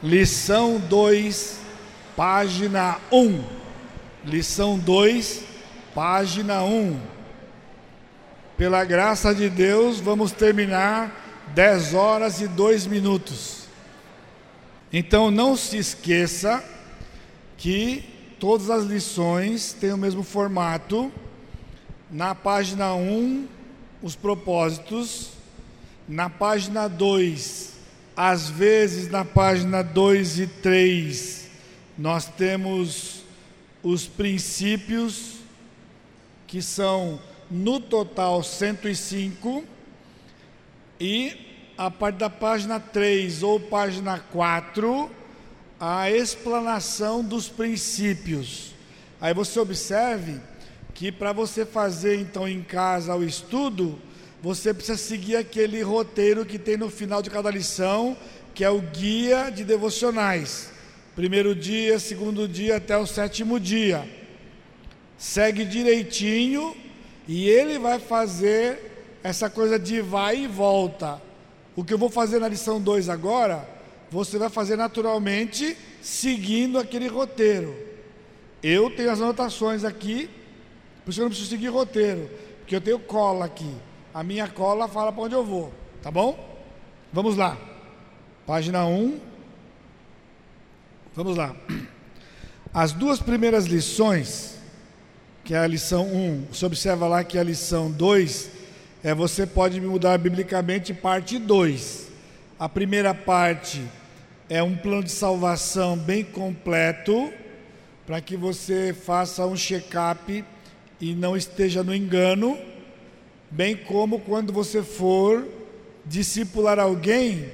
Lição 2, página 1. Lição 2, página 1. Pela graça de Deus, vamos terminar 10 horas e 2 minutos. Então não se esqueça que todas as lições têm o mesmo formato. Na página 1, os propósitos. Na página 2, às vezes na página 2 e 3, nós temos os princípios, que são no total 105, e a parte da página 3 ou página 4, a explanação dos princípios. Aí você observe que para você fazer então em casa o estudo, você precisa seguir aquele roteiro que tem no final de cada lição, que é o guia de devocionais. Primeiro dia, segundo dia até o sétimo dia. Segue direitinho e ele vai fazer essa coisa de vai e volta. O que eu vou fazer na lição 2 agora, você vai fazer naturalmente seguindo aquele roteiro. Eu tenho as anotações aqui, por isso eu não preciso seguir roteiro, porque eu tenho cola aqui. A minha cola fala para onde eu vou, tá bom? Vamos lá. Página 1. Vamos lá. As duas primeiras lições, que é a lição 1, você observa lá que a lição 2 é você pode mudar biblicamente parte 2. A primeira parte é um plano de salvação bem completo, para que você faça um check-up e não esteja no engano, bem como quando você for discipular alguém,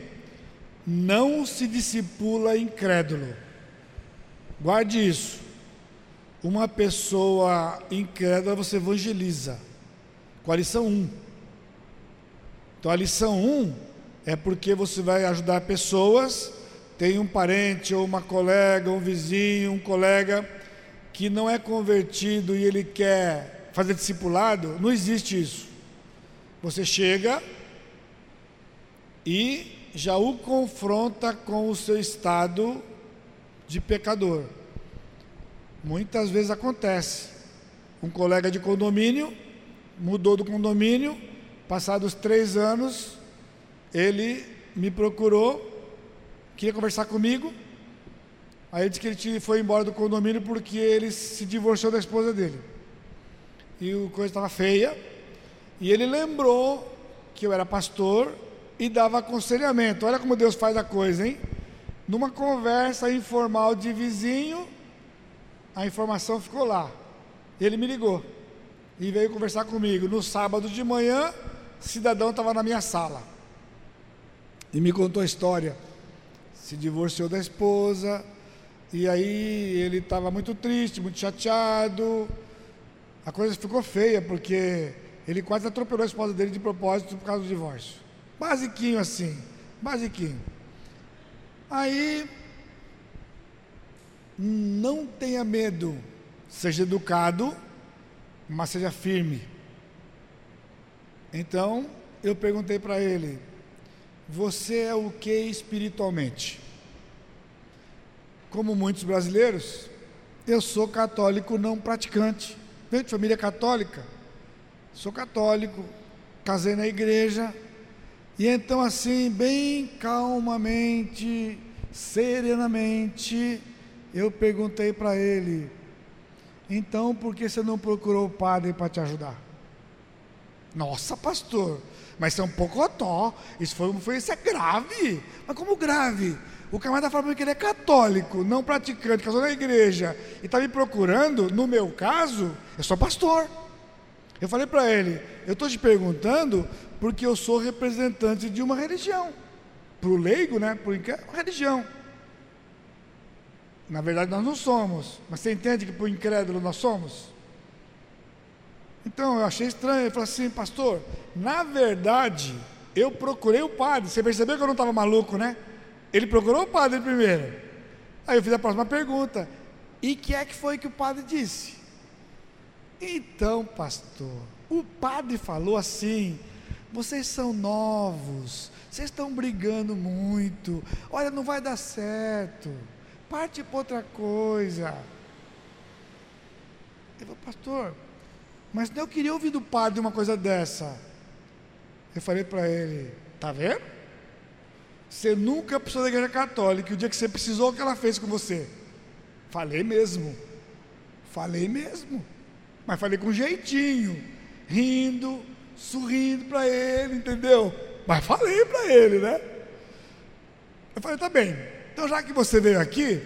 não se discipula incrédulo. Guarde isso. Uma pessoa incrédula você evangeliza. Com a lição 1. Então a lição 1 é porque você vai ajudar pessoas, tem um parente ou uma colega, um vizinho, um colega que não é convertido e ele quer fazer discipulado, não existe isso. Você chega e já o confronta com o seu estado de pecador. Muitas vezes acontece. Um colega de condomínio mudou do condomínio, passados três anos, ele me procurou, queria conversar comigo. Aí ele disse que ele foi embora do condomínio porque ele se divorciou da esposa dele. E a coisa estava feia. E ele lembrou que eu era pastor e dava aconselhamento. Olha como Deus faz a coisa, hein? Numa conversa informal de vizinho, a informação ficou lá. Ele me ligou e veio conversar comigo. No sábado de manhã, cidadão estava na minha sala e me contou a história. Se divorciou da esposa e aí ele estava muito triste, muito chateado. A coisa ficou feia porque ele quase atropelou a esposa dele de propósito por causa do divórcio. Basiquinho assim, basiquinho. Aí, não tenha medo, seja educado, mas seja firme. Então, eu perguntei para ele: Você é o que espiritualmente? Como muitos brasileiros, eu sou católico não praticante. Venho de família católica, sou católico, casei na igreja, e então, assim, bem calmamente, serenamente, eu perguntei para ele: então por que você não procurou o padre para te ajudar? Nossa, pastor, mas isso é um pouco otó, isso foi, foi isso é grave. Mas como grave? O camarada falou que ele é católico, não praticante, casou na igreja e está me procurando, no meu caso, eu sou pastor. Eu falei para ele: eu estou te perguntando porque eu sou representante de uma religião. Para o leigo, né? Por uma religião. Na verdade, nós não somos. Mas você entende que para o incrédulo nós somos? Então, eu achei estranho. Ele falou assim, pastor, na verdade, eu procurei o padre. Você percebeu que eu não estava maluco, né? Ele procurou o padre primeiro. Aí eu fiz a próxima pergunta. E que é que foi que o padre disse? Então, pastor, o padre falou assim: vocês são novos, vocês estão brigando muito, olha, não vai dar certo, parte para outra coisa. Eu falei, pastor, mas eu queria ouvir do padre uma coisa dessa. Eu falei para ele, tá vendo? Você nunca precisou da igreja católica, o dia que você precisou, o que ela fez com você? Falei mesmo, falei mesmo, mas falei com jeitinho, rindo, sorrindo para ele, entendeu? Mas falei para ele, né? Eu falei, tá bem, então já que você veio aqui,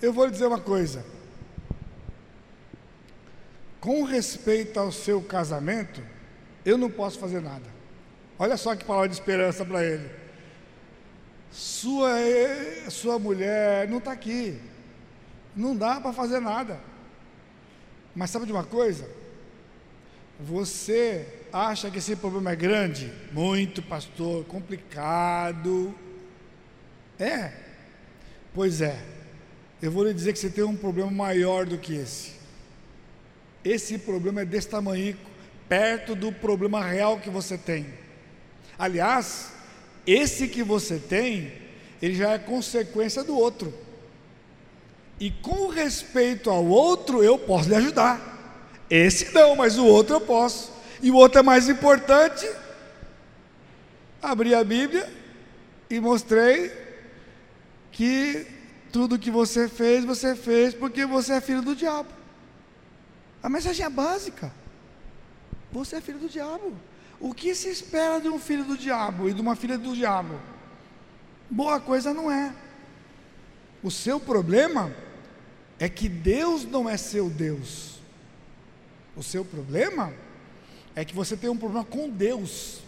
eu vou lhe dizer uma coisa. Com respeito ao seu casamento, eu não posso fazer nada. Olha só que palavra de esperança para ele. Sua, sua mulher não está aqui. Não dá para fazer nada. Mas sabe de uma coisa? Você acha que esse problema é grande? Muito, pastor, complicado. É. Pois é. Eu vou lhe dizer que você tem um problema maior do que esse. Esse problema é desse tamanho, perto do problema real que você tem. Aliás, esse que você tem, ele já é consequência do outro. E com respeito ao outro, eu posso lhe ajudar. Esse não, mas o outro eu posso. E o outro é mais importante. Abri a Bíblia e mostrei que tudo que você fez, você fez porque você é filho do diabo. A mensagem é básica. Você é filho do diabo. O que se espera de um filho do diabo e de uma filha do diabo? Boa coisa não é. O seu problema é que Deus não é seu Deus. O seu problema é que você tem um problema com Deus.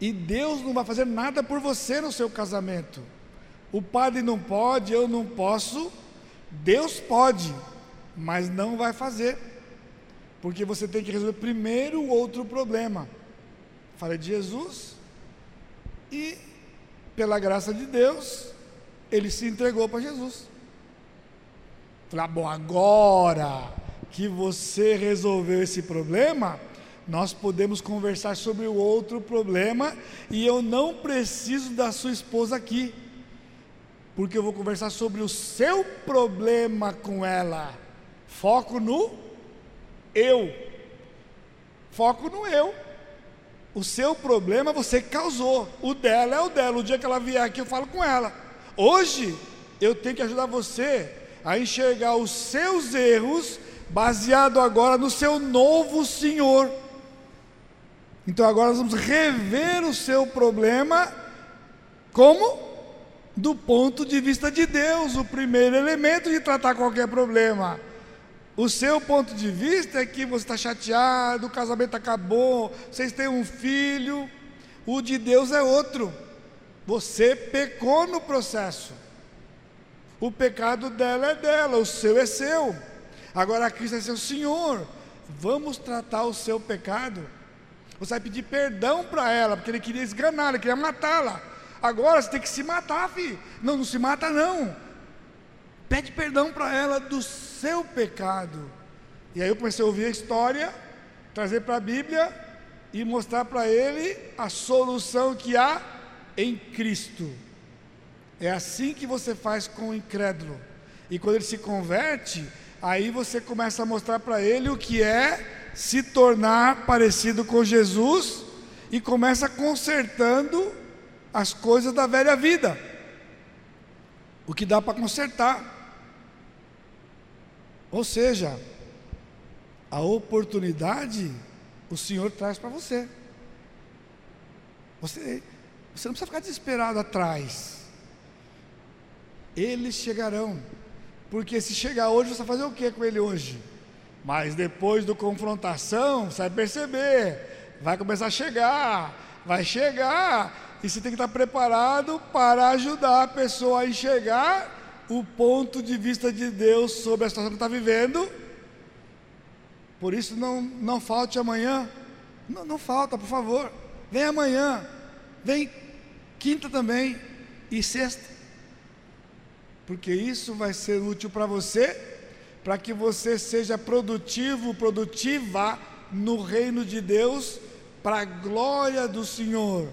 E Deus não vai fazer nada por você no seu casamento. O padre não pode, eu não posso. Deus pode, mas não vai fazer. Porque você tem que resolver primeiro o outro problema. Falei de Jesus e, pela graça de Deus, ele se entregou para Jesus. Falei, ah, bom, agora que você resolveu esse problema, nós podemos conversar sobre o outro problema e eu não preciso da sua esposa aqui, porque eu vou conversar sobre o seu problema com ela. Foco no eu. Foco no eu. O seu problema você causou, o dela é o dela. O dia que ela vier aqui eu falo com ela. Hoje eu tenho que ajudar você a enxergar os seus erros baseado agora no seu novo Senhor. Então agora nós vamos rever o seu problema como? Do ponto de vista de Deus, o primeiro elemento de tratar qualquer problema. O seu ponto de vista é que você está chateado, o casamento acabou, vocês têm um filho, o de Deus é outro. Você pecou no processo. O pecado dela é dela, o seu é seu. Agora Cristo é seu Senhor. Vamos tratar o seu pecado. Você vai pedir perdão para ela, porque ele queria esganar, ele queria matá-la. Agora você tem que se matar, filho. Não, não se mata não. Pede perdão para ela do seu pecado. E aí eu comecei a ouvir a história, trazer para a Bíblia e mostrar para ele a solução que há em Cristo. É assim que você faz com o incrédulo. E quando ele se converte, Aí você começa a mostrar para ele o que é se tornar parecido com Jesus e começa consertando as coisas da velha vida. O que dá para consertar. Ou seja, a oportunidade o Senhor traz para você. você. Você não precisa ficar desesperado atrás. Eles chegarão. Porque se chegar hoje, você vai fazer o que com ele hoje? Mas depois do confrontação, você vai perceber, vai começar a chegar, vai chegar, e você tem que estar preparado para ajudar a pessoa a enxergar o ponto de vista de Deus sobre a situação que está vivendo. Por isso não, não falte amanhã. Não, não falta, por favor. Vem amanhã. Vem quinta também. E sexta porque isso vai ser útil para você, para que você seja produtivo, produtiva no reino de Deus, para a glória do Senhor.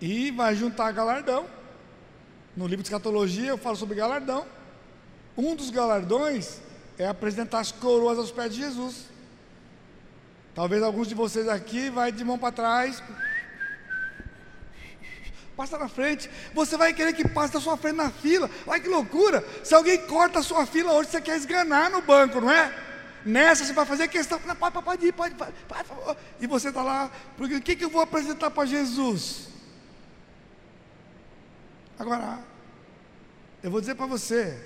E vai juntar galardão. No livro de escatologia eu falo sobre galardão. Um dos galardões é apresentar as coroas aos pés de Jesus. Talvez alguns de vocês aqui vai de mão para trás, passa na frente. Você vai querer que passe da sua frente na fila. Olha que loucura! Se alguém corta a sua fila hoje, você quer esganar no banco, não é? Nessa você vai fazer questão, não, pode, pode ir, pode, pode, pode, e você está lá, porque o que, que eu vou apresentar para Jesus? Agora, eu vou dizer para você,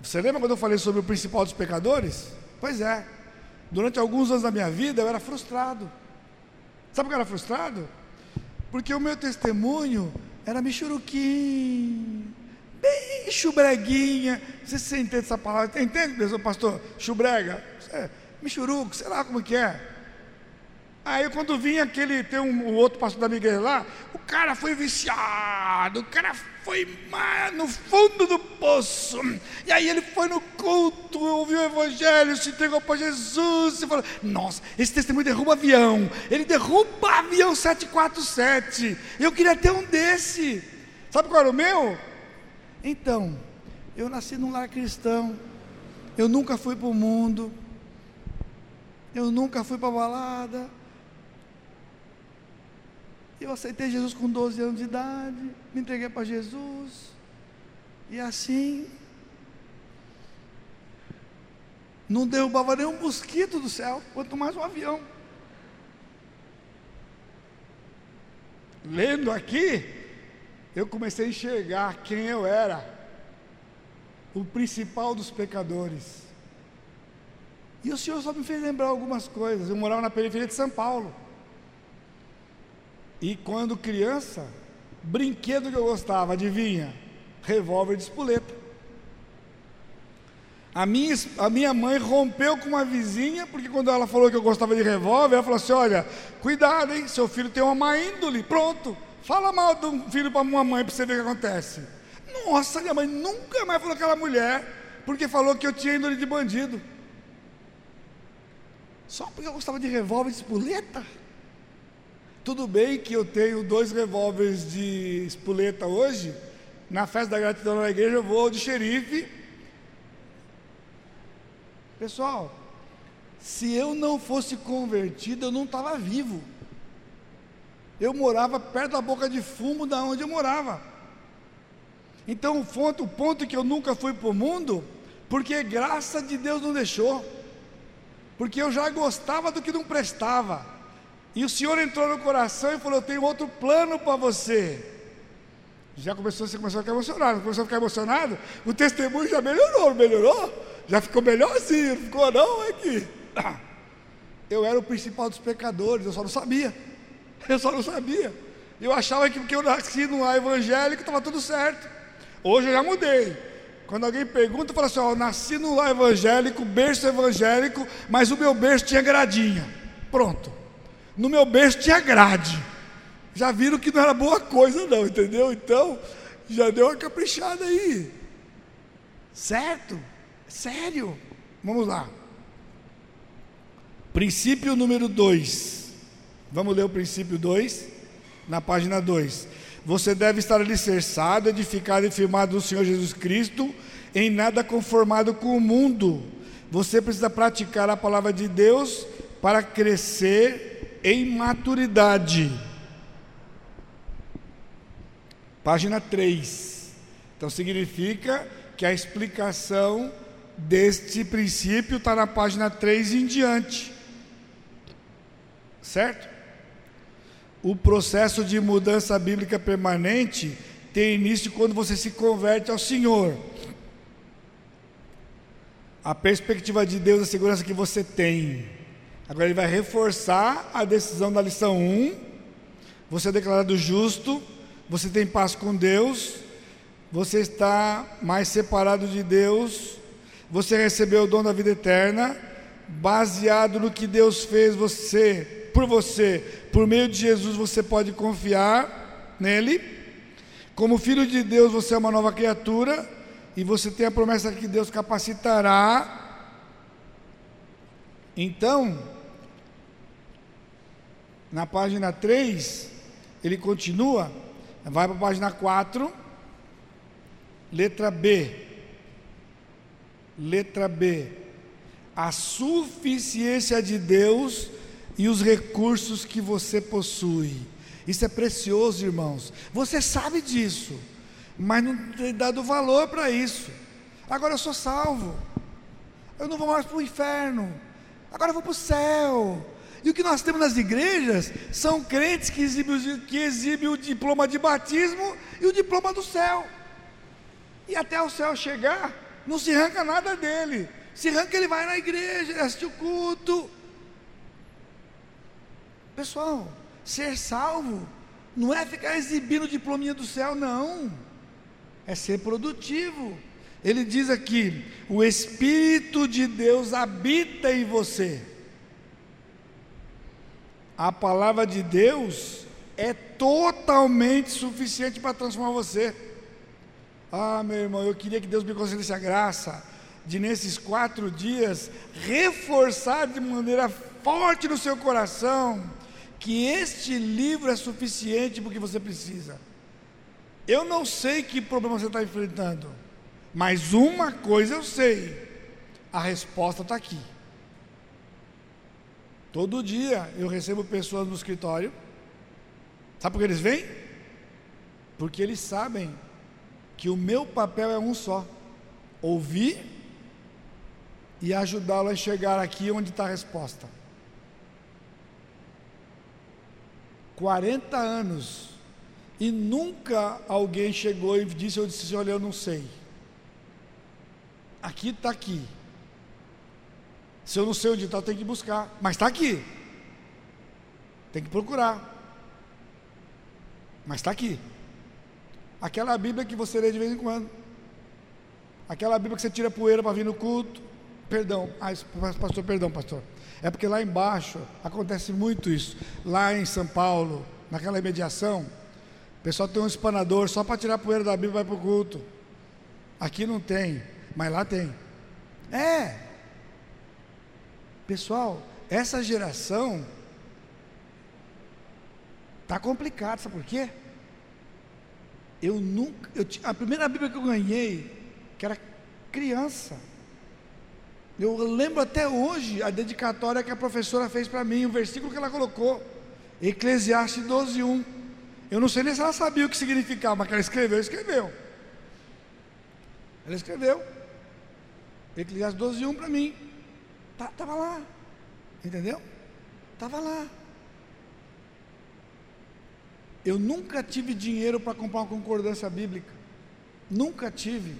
você lembra quando eu falei sobre o principal dos pecadores? Pois é, durante alguns anos da minha vida eu era frustrado. Sabe por que eu era frustrado? Porque o meu testemunho era michuruquim, bem chubreguinha. Você, você entende essa palavra? Entende, pastor? Chubrega? É, michuruco, sei lá como que é. Aí quando vinha aquele, tem um, outro pastor da minha igreja lá, o cara foi viciado, o cara foi no fundo do poço. E aí ele foi no culto, ouviu o evangelho, se entregou para Jesus e falou: Nossa, esse testemunho derruba avião. Ele derruba avião 747. Eu queria ter um desse. Sabe qual era o meu? Então, eu nasci num lar cristão. Eu nunca fui para o mundo. Eu nunca fui para balada eu aceitei Jesus com 12 anos de idade, me entreguei para Jesus, e assim, não derrubava nenhum mosquito do céu, quanto mais um avião. Lendo aqui, eu comecei a enxergar quem eu era, o principal dos pecadores. E o Senhor só me fez lembrar algumas coisas. Eu morava na periferia de São Paulo. E quando criança, brinquedo que eu gostava, adivinha? Revólver de espoleta. A minha, a minha mãe rompeu com uma vizinha, porque quando ela falou que eu gostava de revólver, ela falou assim: Olha, cuidado, hein? Seu filho tem uma má índole. Pronto, fala mal do filho para uma mãe para você ver o que acontece. Nossa, minha mãe nunca mais falou aquela mulher, porque falou que eu tinha índole de bandido. Só porque eu gostava de revólver de espoleta? Tudo bem que eu tenho dois revólveres de espoleta hoje, na festa da gratidão na igreja eu vou de xerife. Pessoal, se eu não fosse convertido, eu não estava vivo. Eu morava perto da boca de fumo da onde eu morava. Então o ponto, o ponto que eu nunca fui para o mundo, porque graça de Deus não deixou. Porque eu já gostava do que não prestava. E o Senhor entrou no coração e falou: Eu tenho outro plano para você. Já começou, você começou a ficar emocionado, começou a ficar emocionado, o testemunho já melhorou, melhorou? Já ficou melhorzinho, ficou não aqui. Eu era o principal dos pecadores, eu só não sabia. Eu só não sabia. Eu achava que porque eu nasci lar evangélico estava tudo certo. Hoje eu já mudei. Quando alguém pergunta, eu falo assim: ó, eu nasci lar evangélico, berço evangélico, mas o meu berço tinha gradinha. Pronto. No meu berço tinha grade. Já viram que não era boa coisa, não, entendeu? Então, já deu uma caprichada aí. Certo? Sério? Vamos lá. Princípio número 2. Vamos ler o princípio 2, na página 2. Você deve estar alicerçado, edificado e firmado no Senhor Jesus Cristo, em nada conformado com o mundo. Você precisa praticar a palavra de Deus para crescer em maturidade. Página 3. Então significa que a explicação deste princípio está na página 3 em diante. Certo? O processo de mudança bíblica permanente tem início quando você se converte ao Senhor. A perspectiva de Deus, a segurança que você tem Agora ele vai reforçar a decisão da lição 1. Você é declarado justo, você tem paz com Deus, você está mais separado de Deus, você recebeu o dom da vida eterna, baseado no que Deus fez você, por você, por meio de Jesus você pode confiar nele. Como filho de Deus, você é uma nova criatura e você tem a promessa que Deus capacitará. Então, Na página 3, ele continua, vai para a página 4, letra B. Letra B. A suficiência de Deus e os recursos que você possui. Isso é precioso, irmãos. Você sabe disso, mas não tem dado valor para isso. Agora eu sou salvo. Eu não vou mais para o inferno. Agora eu vou para o céu. E o que nós temos nas igrejas são crentes que exibem, que exibem o diploma de batismo e o diploma do céu. E até o céu chegar, não se arranca nada dele. Se arranca, ele vai na igreja, ele assiste o culto. Pessoal, ser salvo não é ficar exibindo o diplominha do céu, não. É ser produtivo. Ele diz aqui: o Espírito de Deus habita em você. A palavra de Deus é totalmente suficiente para transformar você. Ah, meu irmão, eu queria que Deus me concedesse a graça de, nesses quatro dias, reforçar de maneira forte no seu coração que este livro é suficiente para o que você precisa. Eu não sei que problema você está enfrentando, mas uma coisa eu sei: a resposta está aqui. Todo dia eu recebo pessoas no escritório, sabe por que eles vêm? Porque eles sabem que o meu papel é um só: ouvir e ajudá-lo a chegar aqui onde está a resposta. 40 anos e nunca alguém chegou e disse, eu disse, olha, eu não sei. Aqui está aqui. Se eu não sei onde está, eu tenho que buscar. Mas está aqui. Tem que procurar. Mas está aqui. Aquela Bíblia que você lê de vez em quando. Aquela Bíblia que você tira poeira para vir no culto. Perdão. Ah, pastor, perdão, pastor. É porque lá embaixo acontece muito isso. Lá em São Paulo, naquela imediação, o pessoal tem um espanador só para tirar poeira da Bíblia e vai para o culto. Aqui não tem, mas lá tem. É. Pessoal, essa geração está complicada, sabe por quê? Eu nunca, eu, a primeira Bíblia que eu ganhei, que era criança, eu lembro até hoje a dedicatória que a professora fez para mim, o versículo que ela colocou, Eclesiastes 12, 1. Eu não sei nem se ela sabia o que significava, mas que ela escreveu, escreveu. Ela escreveu. Eclesiastes 12, 1 para mim. Estava tá, lá. Entendeu? Estava lá. Eu nunca tive dinheiro para comprar uma concordância bíblica. Nunca tive.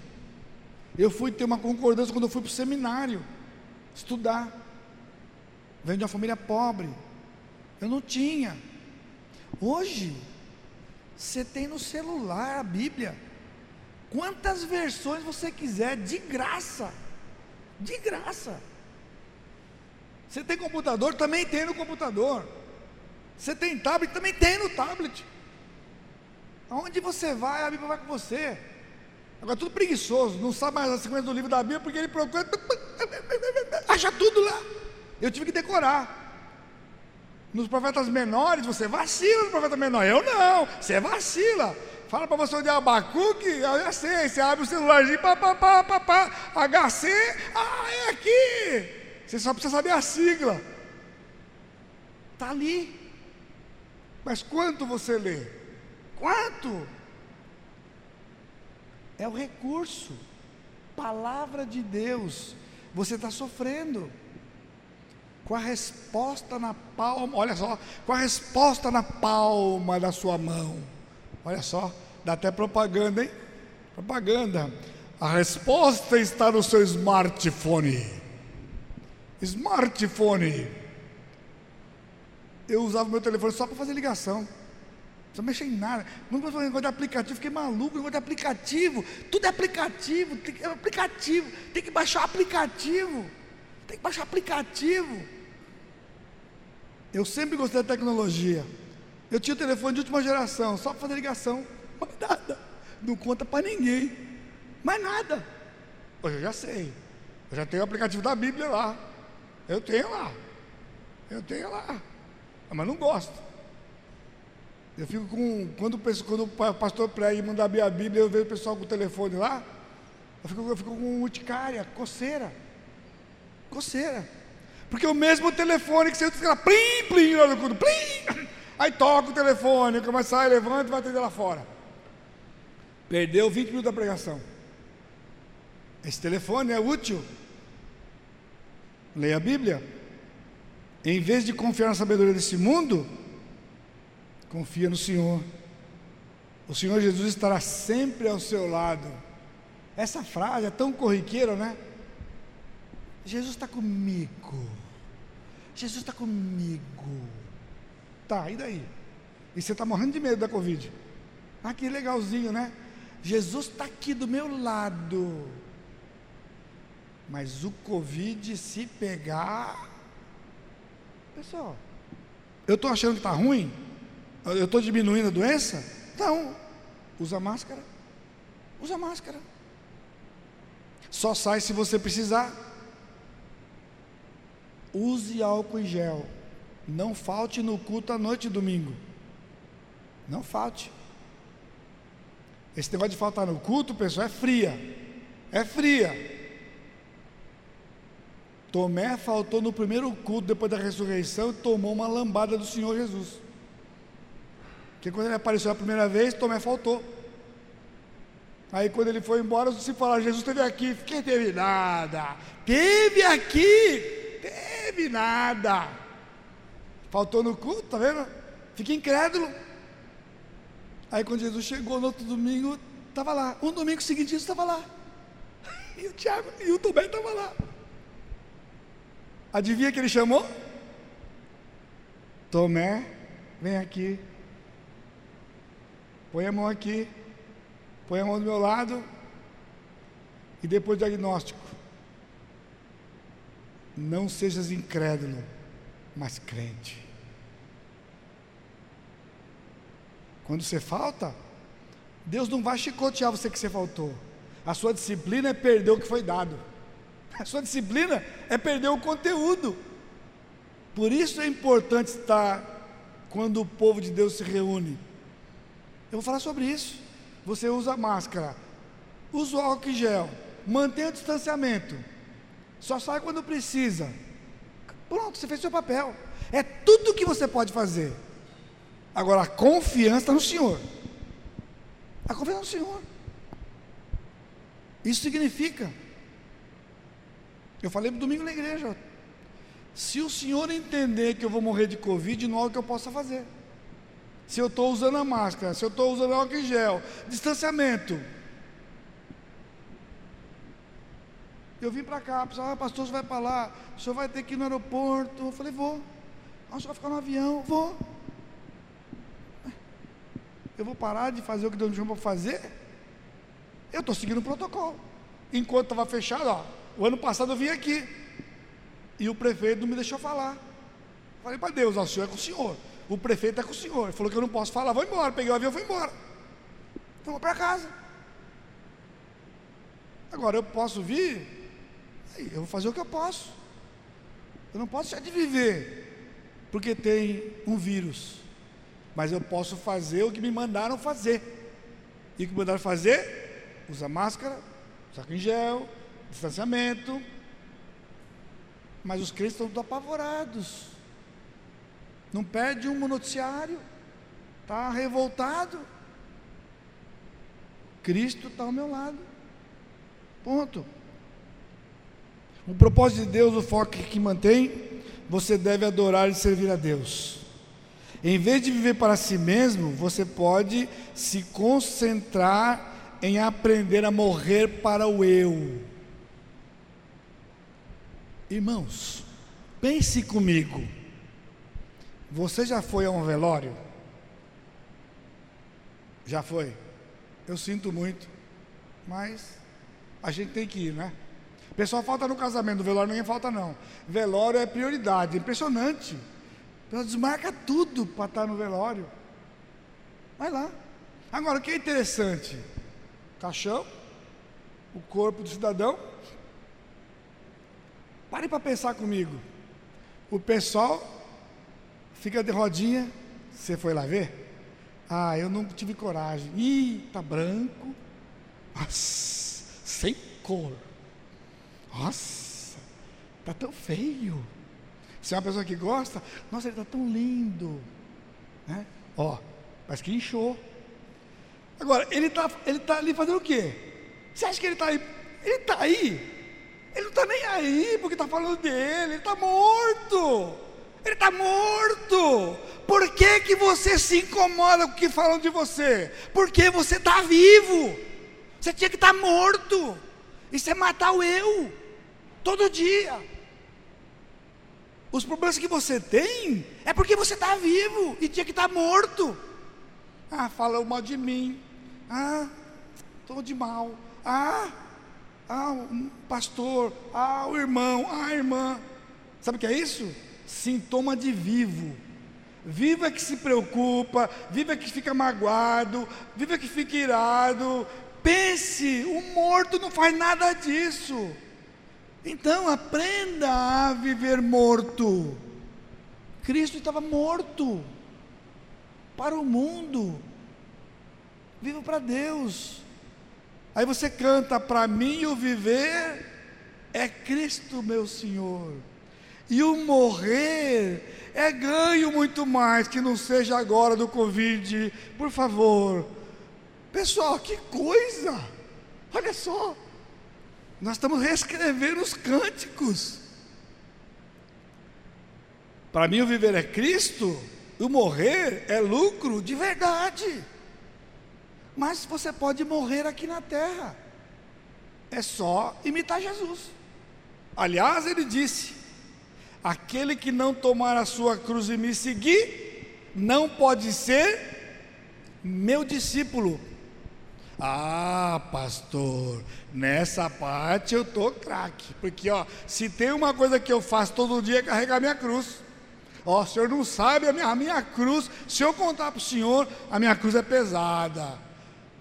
Eu fui ter uma concordância quando eu fui para o seminário estudar. Venho de uma família pobre. Eu não tinha. Hoje, você tem no celular a Bíblia. Quantas versões você quiser, de graça. De graça. Você tem computador? Também tem no computador. Você tem tablet? Também tem no tablet. Aonde você vai, a Bíblia vai com você. Agora, tudo preguiçoso, não sabe mais a sequência do livro da Bíblia, porque ele procura, acha tudo lá. Eu tive que decorar. Nos profetas menores, você vacila no profeta menor. Eu não, você vacila. Fala para você onde é Abacuque, eu já sei. Você abre o celularzinho, pá, pá, pá, pá, pá, HC, ah, é aqui. Você só precisa saber a sigla. Está ali. Mas quanto você lê? Quanto? é o recurso. Palavra de Deus. Você está sofrendo. Com a resposta na palma, olha só, com a resposta na palma da sua mão. Olha só, dá até propaganda, hein? Propaganda. A resposta está no seu smartphone. Smartphone. Eu usava meu telefone só para fazer ligação precisa mexer em nada. Fazer um negócio de aplicativo, fiquei maluco, negócio de aplicativo. Tudo é aplicativo, tem é aplicativo, tem que baixar aplicativo. Tem que baixar aplicativo. Eu sempre gostei da tecnologia. Eu tinha o telefone de última geração, só para fazer ligação. Mais nada. Não conta para ninguém. Mais nada. Hoje eu já sei. Eu já tenho o aplicativo da Bíblia lá. Eu tenho lá. Eu tenho lá. mas não gosto. Eu fico com. Quando, quando o pastor prega e manda abrir a Bíblia, eu vejo o pessoal com o telefone lá. Eu fico, eu fico com urticária, coceira. Coceira. Porque o mesmo telefone que você fica plim, plim, lá no culto, plim. Aí toca o telefone, começa a levanta e vai atender lá fora. Perdeu 20 minutos da pregação. Esse telefone é útil. Leia a Bíblia. Em vez de confiar na sabedoria desse mundo, confia no Senhor. O Senhor Jesus estará sempre ao seu lado. Essa frase é tão corriqueira, né? Jesus está comigo. Jesus está comigo. Tá, e daí? E você está morrendo de medo da Covid. Ah, que legalzinho, né? Jesus está aqui do meu lado. Mas o Covid, se pegar. Pessoal, eu estou achando que está ruim? Eu estou diminuindo a doença? Não. Usa máscara. Usa máscara. Só sai se você precisar. Use álcool em gel. Não falte no culto à noite domingo. Não falte. Esse negócio de faltar no culto, pessoal, é fria. É fria. Tomé faltou no primeiro culto depois da ressurreição e tomou uma lambada do Senhor Jesus. Porque quando ele apareceu a primeira vez, Tomé faltou. Aí quando ele foi embora, se falar, Jesus teve aqui, quem teve nada? Teve aqui, teve nada. Faltou no culto, tá vendo? Fica incrédulo. Aí quando Jesus chegou no outro domingo, estava lá. Um domingo seguinte, Jesus estava lá. E o Tiago e o Tomé estavam lá. Adivinha que ele chamou? Tomé, vem aqui. Põe a mão aqui. Põe a mão do meu lado. E depois do diagnóstico. Não sejas incrédulo, mas crente. Quando você falta, Deus não vai chicotear você que você faltou. A sua disciplina é perder o que foi dado. A sua disciplina é perder o conteúdo. Por isso é importante estar quando o povo de Deus se reúne. Eu vou falar sobre isso. Você usa máscara, usa o álcool gel, mantenha o distanciamento. Só sai quando precisa. Pronto, você fez seu papel. É tudo que você pode fazer. Agora a confiança está no Senhor. A confiança no Senhor. Isso significa eu falei domingo na igreja. Se o senhor entender que eu vou morrer de Covid, não há o que eu possa fazer. Se eu estou usando a máscara, se eu estou usando álcool em gel, distanciamento. Eu vim para cá, pessoal, ah, pastor, você vai para lá, o senhor vai ter que ir no aeroporto. Eu falei, vou. Ah, o senhor vai ficar no avião? Vou. Eu vou parar de fazer o que Deus me chamou para fazer? Eu estou seguindo o protocolo. Enquanto estava fechado, ó, o ano passado eu vim aqui e o prefeito não me deixou falar. Falei para Deus, o senhor é com o senhor. O prefeito é com o senhor. Ele falou que eu não posso falar, vou embora. Peguei o avião e fui embora. Então vou para casa. Agora eu posso vir, eu vou fazer o que eu posso. Eu não posso deixar de viver, porque tem um vírus. Mas eu posso fazer o que me mandaram fazer. E o que me mandaram fazer? Usa máscara, saco em gel, distanciamento. Mas os crentes estão apavorados. Não perde um noticiário. Está revoltado. Cristo está ao meu lado. Ponto. O propósito de Deus, o foco que mantém, você deve adorar e servir a Deus. Em vez de viver para si mesmo, você pode se concentrar em aprender a morrer para o eu. Irmãos, pense comigo. Você já foi a um velório? Já foi? Eu sinto muito, mas a gente tem que ir, né? O pessoal falta no casamento, no velório ninguém falta não. Velório é prioridade, impressionante. Pessoal desmarca tudo para estar no velório. Vai lá. Agora, o que é interessante? Caixão, o corpo do cidadão, Pare para pensar comigo. O pessoal fica de rodinha. Você foi lá ver? Ah, eu não tive coragem. Ih, tá branco. Nossa, sem cor. Nossa, tá tão feio. Se é uma pessoa que gosta, nossa, ele tá tão lindo. Né? Ó, parece que inchou. Agora, ele está ele tá ali fazendo o quê? Você acha que ele está aí? Ele está aí. Ele não está nem aí porque está falando dele. Ele está morto. Ele está morto. Por que, que você se incomoda com o que falam de você? Porque você está vivo. Você tinha que estar tá morto. Isso é matar o eu. Todo dia. Os problemas que você tem é porque você está vivo e tinha que estar tá morto. Ah, falou mal de mim. Ah, estou de mal. Ah, ah, um pastor. Ah, o irmão. Ah, a irmã. Sabe o que é isso? Sintoma de vivo. Viva que se preocupa, viva que fica magoado, viva que fica irado. Pense, o morto não faz nada disso. Então aprenda a viver morto. Cristo estava morto para o mundo. Viva para Deus. Aí você canta: Para mim o viver é Cristo, meu Senhor. E o morrer é ganho muito mais que não seja agora do Covid. Por favor. Pessoal, que coisa! Olha só. Nós estamos reescrevendo os cânticos. Para mim o viver é Cristo, o morrer é lucro de verdade. Mas você pode morrer aqui na terra. É só imitar Jesus. Aliás, ele disse: Aquele que não tomar a sua cruz e me seguir, não pode ser meu discípulo. Ah, pastor, nessa parte eu tô craque, porque ó, se tem uma coisa que eu faço todo dia é carregar minha cruz. Ó, o senhor não sabe a minha, a minha cruz. Se eu contar para o senhor, a minha cruz é pesada.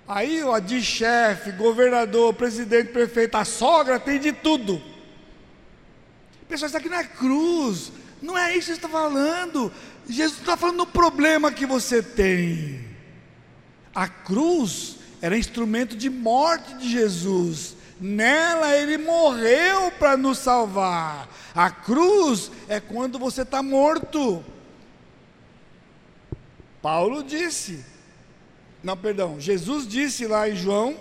Aí, ó, de chefe, governador, presidente, prefeito, a sogra tem de tudo. Pessoal, isso aqui não é cruz, não é isso que está falando. Jesus está falando do problema que você tem. A cruz era instrumento de morte de Jesus. Nela ele morreu para nos salvar. A cruz é quando você está morto. Paulo disse: não, perdão. Jesus disse lá em João: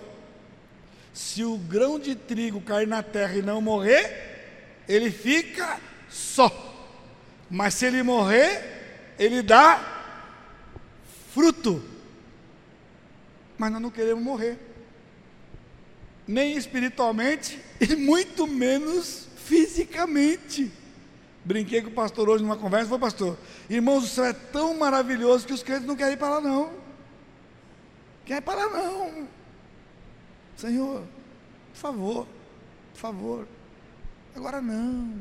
se o grão de trigo cair na terra e não morrer, ele fica só. Mas se ele morrer, ele dá fruto. Mas nós não queremos morrer. Nem espiritualmente e muito menos fisicamente. Brinquei com o pastor hoje numa conversa, foi pastor. Irmãos, o céu é tão maravilhoso que os crentes não querem ir para lá não. Quer parar não. Senhor, por favor, por favor. Agora não.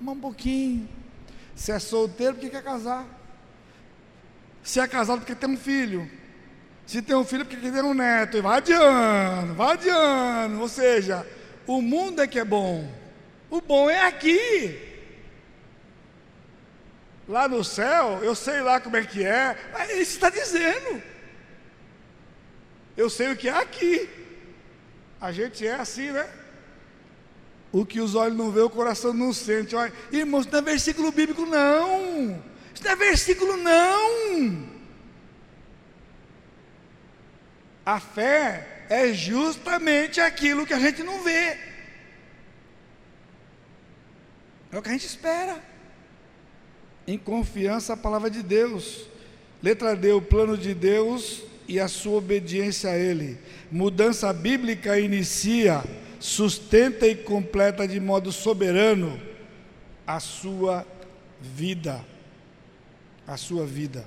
Um pouquinho. Se é solteiro, porque quer casar. Se é casado, porque tem um filho. Se tem um filho, porque quer ter um neto. E vai adiando, vai adiando. Ou seja, o mundo é que é bom. O bom é aqui. Lá no céu, eu sei lá como é que é. Mas isso está dizendo. Eu sei o que é aqui. A gente é assim, né? O que os olhos não vê, o coração não sente. Olha, irmãos, isso não é versículo bíblico, não. Isso não é versículo, não. A fé é justamente aquilo que a gente não vê. É o que a gente espera. Em confiança a palavra de Deus. Letra D, o plano de Deus e a sua obediência a Ele. Mudança bíblica inicia, sustenta e completa de modo soberano a sua vida. A sua vida.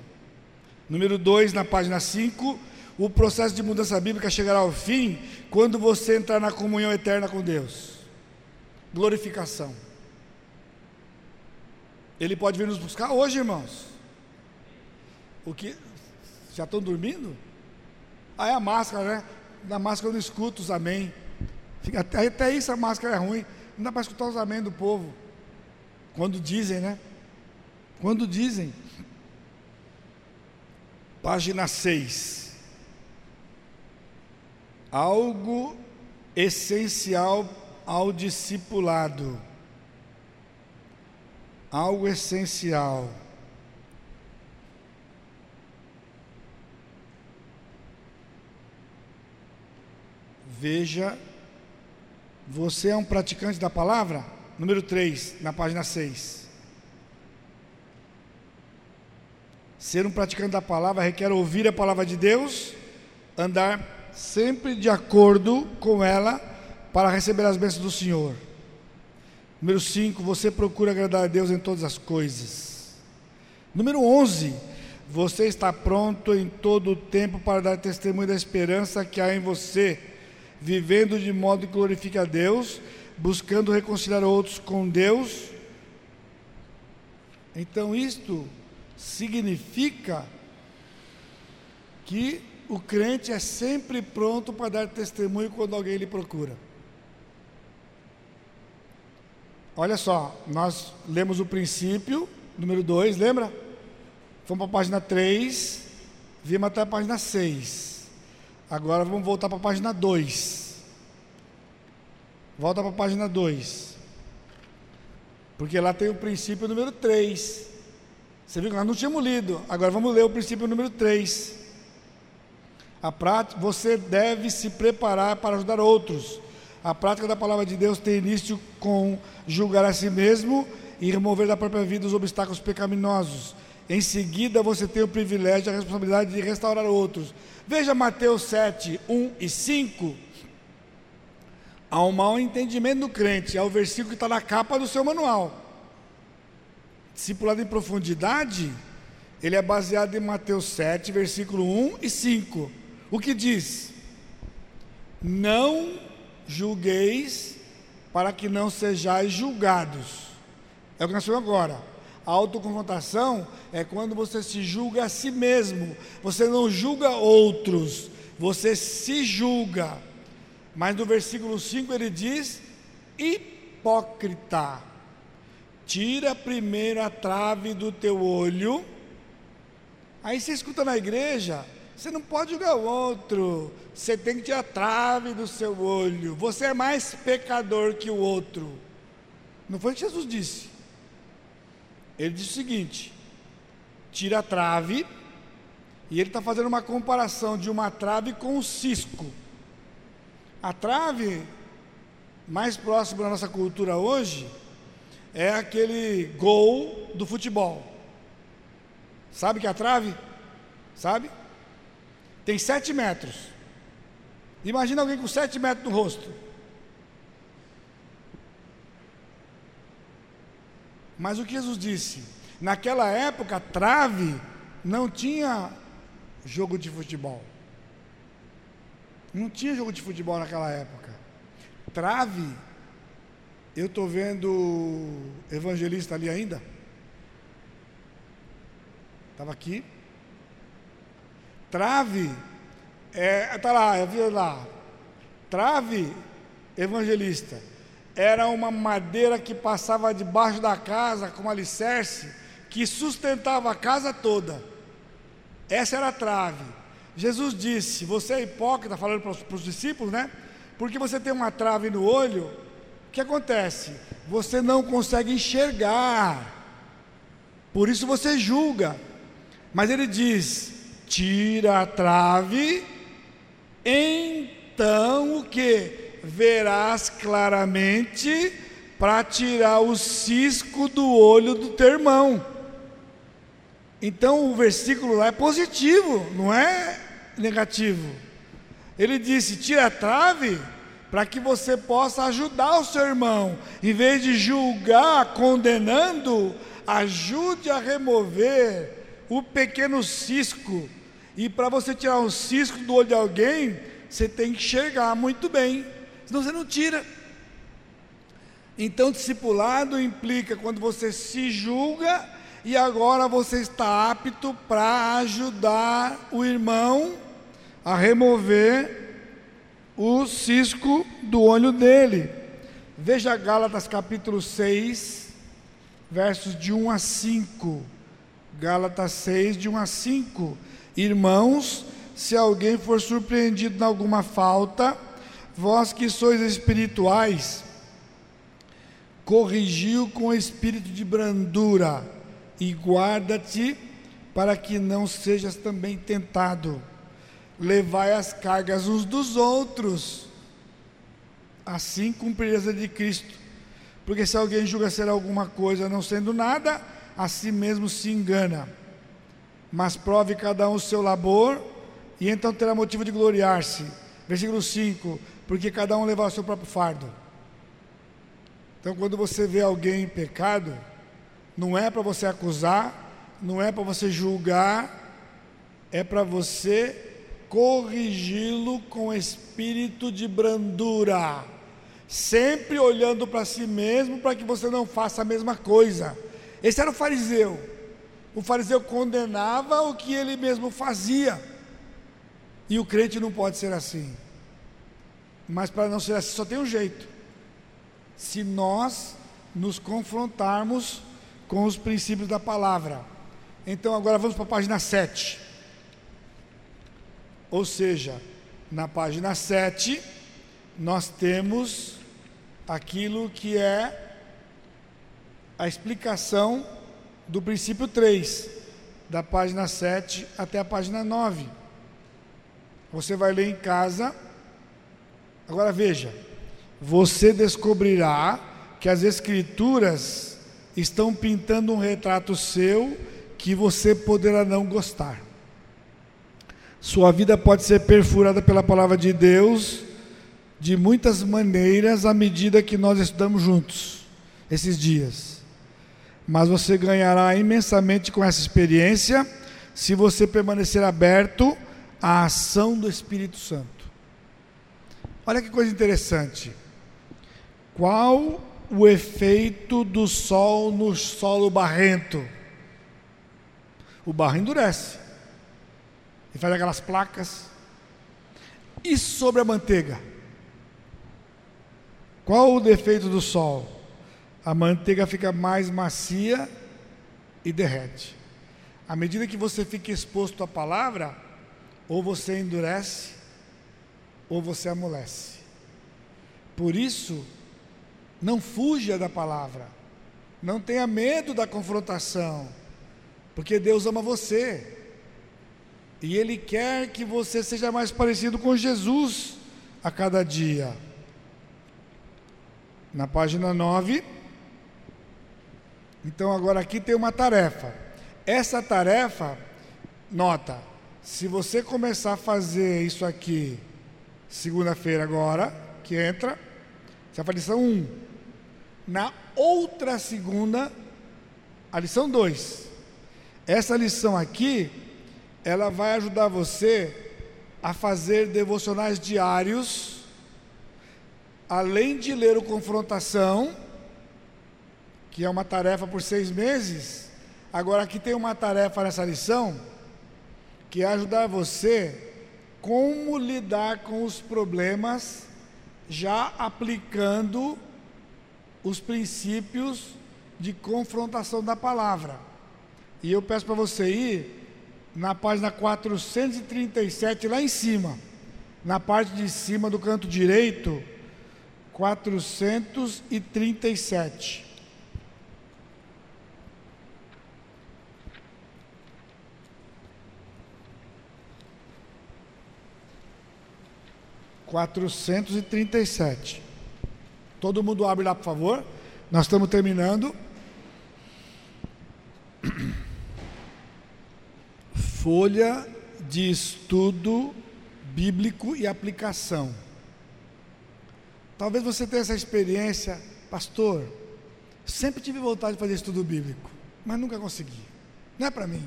Número 2, na página 5, o processo de mudança bíblica chegará ao fim quando você entrar na comunhão eterna com Deus. Glorificação. Ele pode vir nos buscar hoje, irmãos. O que já estão dormindo? Aí a máscara, né? Na máscara eu não escuto os amém. Fica, até, até isso a máscara é ruim. Não dá para escutar os amém do povo. Quando dizem, né? Quando dizem. Página 6. Algo essencial ao discipulado. Algo essencial. Veja, você é um praticante da palavra? Número 3, na página 6. Ser um praticante da palavra requer ouvir a palavra de Deus, andar sempre de acordo com ela para receber as bênçãos do Senhor. Número 5, você procura agradar a Deus em todas as coisas. Número 11, você está pronto em todo o tempo para dar testemunho da esperança que há em você vivendo de modo que glorifica a Deus, buscando reconciliar outros com Deus. Então, isto significa que o crente é sempre pronto para dar testemunho quando alguém lhe procura. Olha só, nós lemos o princípio, número 2, lembra? Fomos para a página 3, vimos até a página 6. Agora vamos voltar para a página 2. Volta para a página 2. Porque lá tem o princípio número 3. Você viu que nós não tínhamos lido. Agora vamos ler o princípio número 3. A prática, você deve se preparar para ajudar outros. A prática da palavra de Deus tem início com julgar a si mesmo e remover da própria vida os obstáculos pecaminosos. Em seguida, você tem o privilégio e a responsabilidade de restaurar outros. Veja Mateus 7, 1 e 5. Há um mau entendimento do crente, é o versículo que está na capa do seu manual. Discipulado em profundidade, ele é baseado em Mateus 7, versículo 1 e 5. O que diz? Não julgueis para que não sejais julgados. É o que nós falamos agora. A autoconfrontação é quando você se julga a si mesmo. Você não julga outros, você se julga. Mas no versículo 5 ele diz: hipócrita, tira primeiro a trave do teu olho. Aí você escuta na igreja, você não pode julgar o outro, você tem que tirar a trave do seu olho. Você é mais pecador que o outro. Não foi o que Jesus disse. Ele diz o seguinte: tira a trave, e ele está fazendo uma comparação de uma trave com um cisco. A trave, mais próxima da nossa cultura hoje, é aquele gol do futebol. Sabe que é a trave? Sabe? Tem sete metros. Imagina alguém com sete metros no rosto. Mas o que Jesus disse? Naquela época, trave não tinha jogo de futebol. Não tinha jogo de futebol naquela época. Trave, eu estou vendo evangelista ali ainda. Estava aqui. Trave, é, tá lá, eu vi lá. Trave, evangelista era uma madeira que passava debaixo da casa como alicerce, que sustentava a casa toda. Essa era a trave. Jesus disse: Você é hipócrita, falando para os, para os discípulos, né? Porque você tem uma trave no olho, o que acontece? Você não consegue enxergar, por isso você julga. Mas ele diz: Tira a trave, então o que? Verás claramente para tirar o cisco do olho do teu irmão. Então o versículo lá é positivo, não é negativo. Ele disse: tira a trave para que você possa ajudar o seu irmão, em vez de julgar, condenando, ajude a remover o pequeno cisco. E para você tirar um cisco do olho de alguém, você tem que enxergar muito bem senão você não tira. Então, discipulado implica quando você se julga e agora você está apto para ajudar o irmão a remover o cisco do olho dele. Veja Gálatas capítulo 6, versos de 1 a 5. Gálatas 6, de 1 a 5. Irmãos, se alguém for surpreendido em alguma falta, vós que sois espirituais, corrigiu com espírito de brandura e guarda-te para que não sejas também tentado. Levai as cargas uns dos outros, assim cumprirás a de Cristo. Porque se alguém julga ser alguma coisa não sendo nada, a si mesmo se engana. Mas prove cada um o seu labor, e então terá motivo de gloriar-se. Versículo 5: Porque cada um levará o seu próprio fardo. Então, quando você vê alguém em pecado, não é para você acusar, não é para você julgar, é para você corrigi-lo com espírito de brandura, sempre olhando para si mesmo para que você não faça a mesma coisa. Esse era o fariseu. O fariseu condenava o que ele mesmo fazia. E o crente não pode ser assim. Mas para não ser assim, só tem um jeito se nós nos confrontarmos com os princípios da palavra. Então agora vamos para a página 7. Ou seja, na página 7 nós temos aquilo que é a explicação do princípio 3, da página 7 até a página 9. Você vai ler em casa. Agora veja, você descobrirá que as Escrituras estão pintando um retrato seu que você poderá não gostar. Sua vida pode ser perfurada pela palavra de Deus de muitas maneiras à medida que nós estudamos juntos esses dias. Mas você ganhará imensamente com essa experiência se você permanecer aberto à ação do Espírito Santo. Olha que coisa interessante. Qual o efeito do sol no solo barrento? O barro endurece e faz aquelas placas. E sobre a manteiga? Qual o defeito do sol? A manteiga fica mais macia e derrete. À medida que você fica exposto à palavra, ou você endurece, ou você amolece. Por isso, não fuja da palavra. Não tenha medo da confrontação. Porque Deus ama você. E Ele quer que você seja mais parecido com Jesus a cada dia. Na página 9. Então agora aqui tem uma tarefa. Essa tarefa, nota, se você começar a fazer isso aqui segunda-feira agora, que entra, você vai lição 1. Na outra segunda, a lição 2. Essa lição aqui, ela vai ajudar você a fazer devocionais diários, além de ler o Confrontação, que é uma tarefa por seis meses. Agora, aqui tem uma tarefa nessa lição, que é ajudar você como lidar com os problemas, já aplicando os princípios de confrontação da palavra. E eu peço para você ir na página 437, lá em cima, na parte de cima do canto direito, 437. Quatrocentos e trinta e sete. Todo mundo abre lá, por favor. Nós estamos terminando. Folha de estudo bíblico e aplicação. Talvez você tenha essa experiência, pastor. Sempre tive vontade de fazer estudo bíblico, mas nunca consegui. Não é para mim.